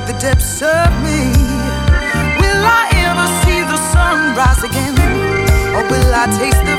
like the depths of me. Will I ever see the sunrise again? Or will I taste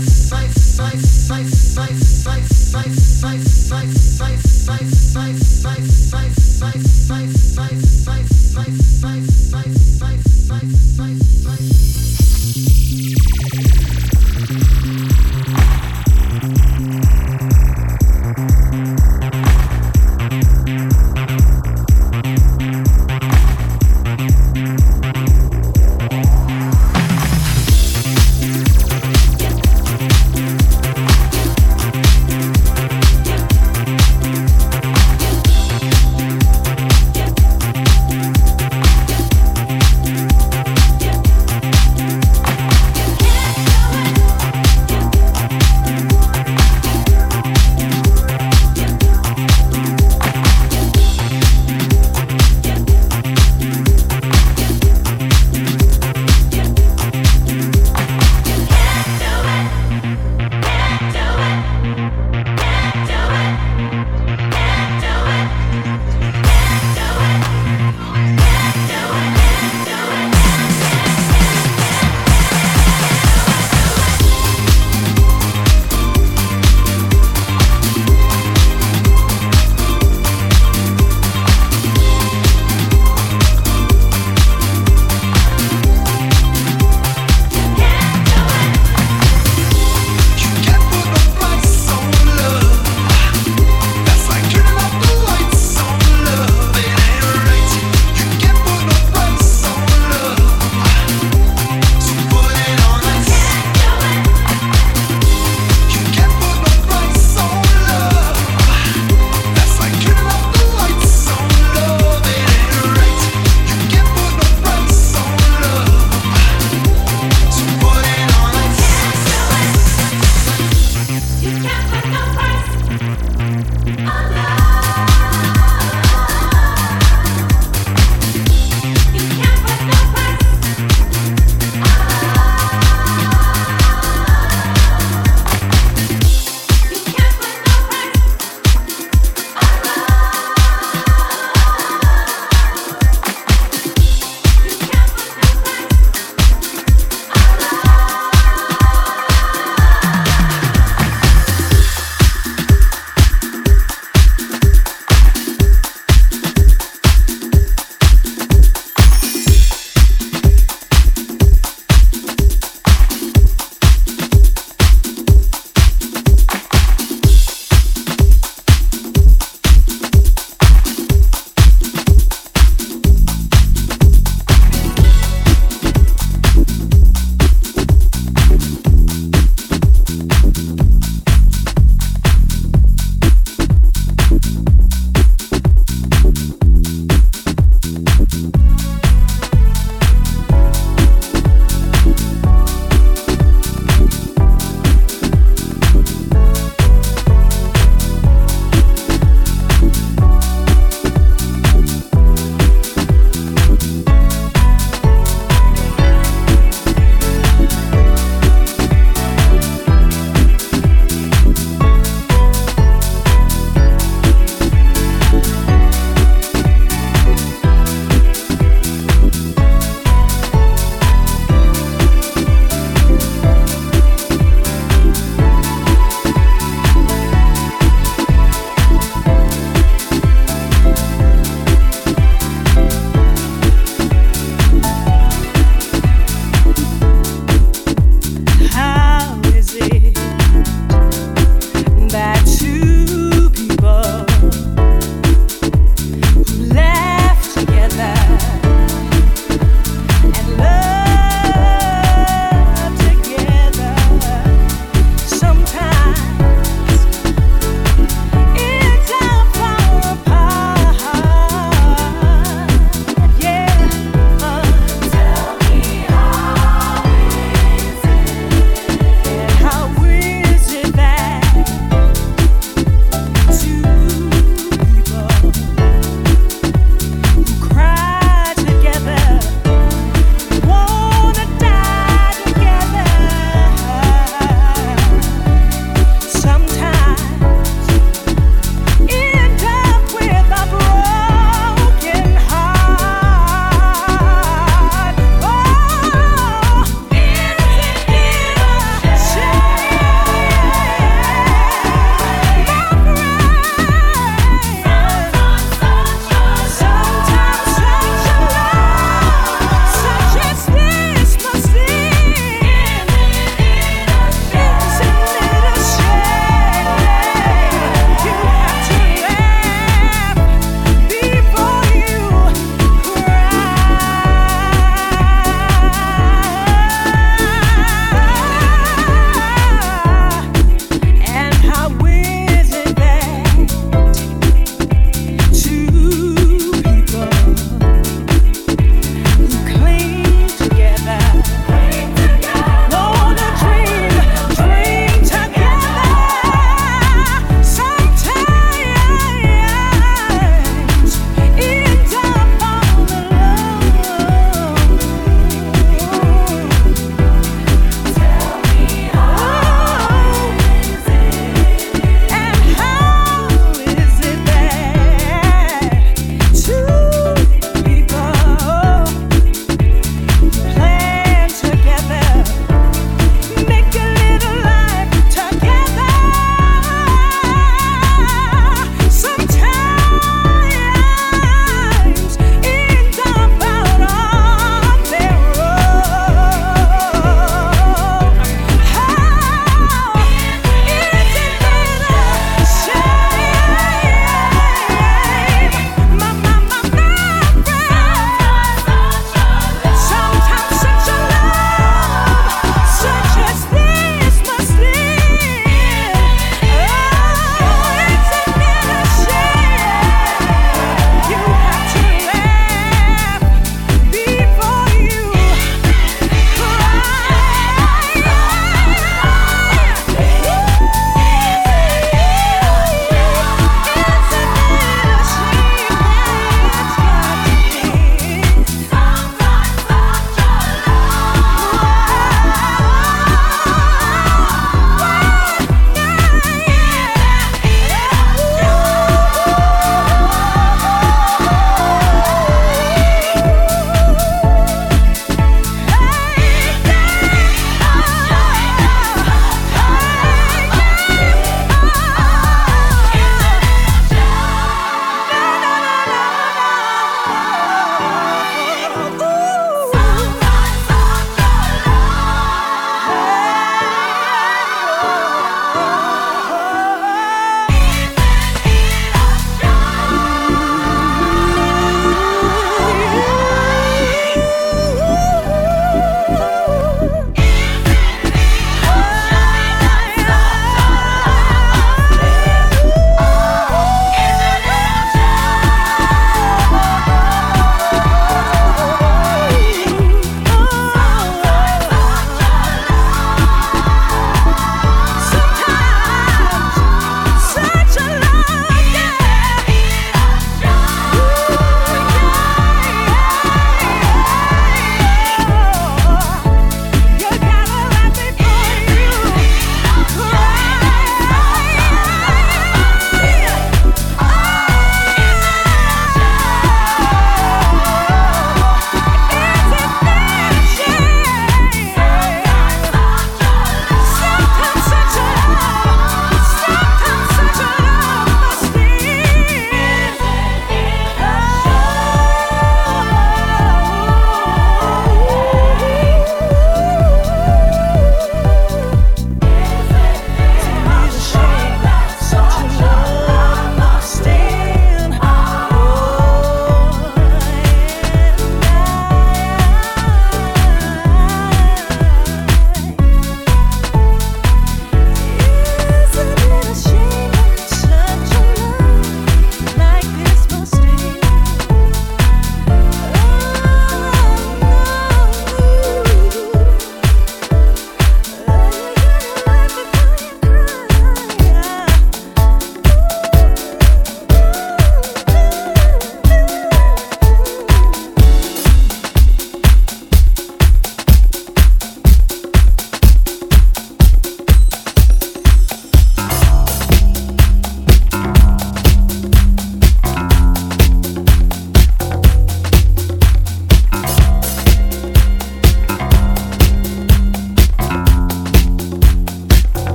sight, sight, sight, sight, sight, sight, sight, sight.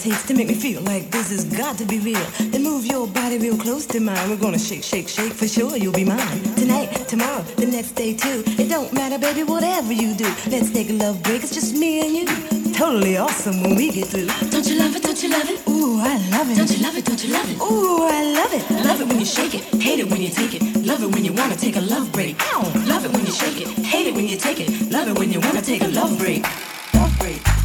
Takes to make me feel like this has got to be real. Then move your body real close to mine. We're gonna shake, shake, shake for sure. You'll be mine tonight, tomorrow, the next day too. It don't matter, baby, whatever you do. Let's take a love break. It's just me and you. Totally awesome when we get through. Don't you love it? Don't you love it? Ooh, I love it. Don't you love it? Don't you love it? Ooh, I love it. Love it when you shake it. Hate it when you take it. Love it when you wanna take a love break. Ow. Love it when you shake it. Hate it when you take it. Love it when you wanna take a love break. Love break.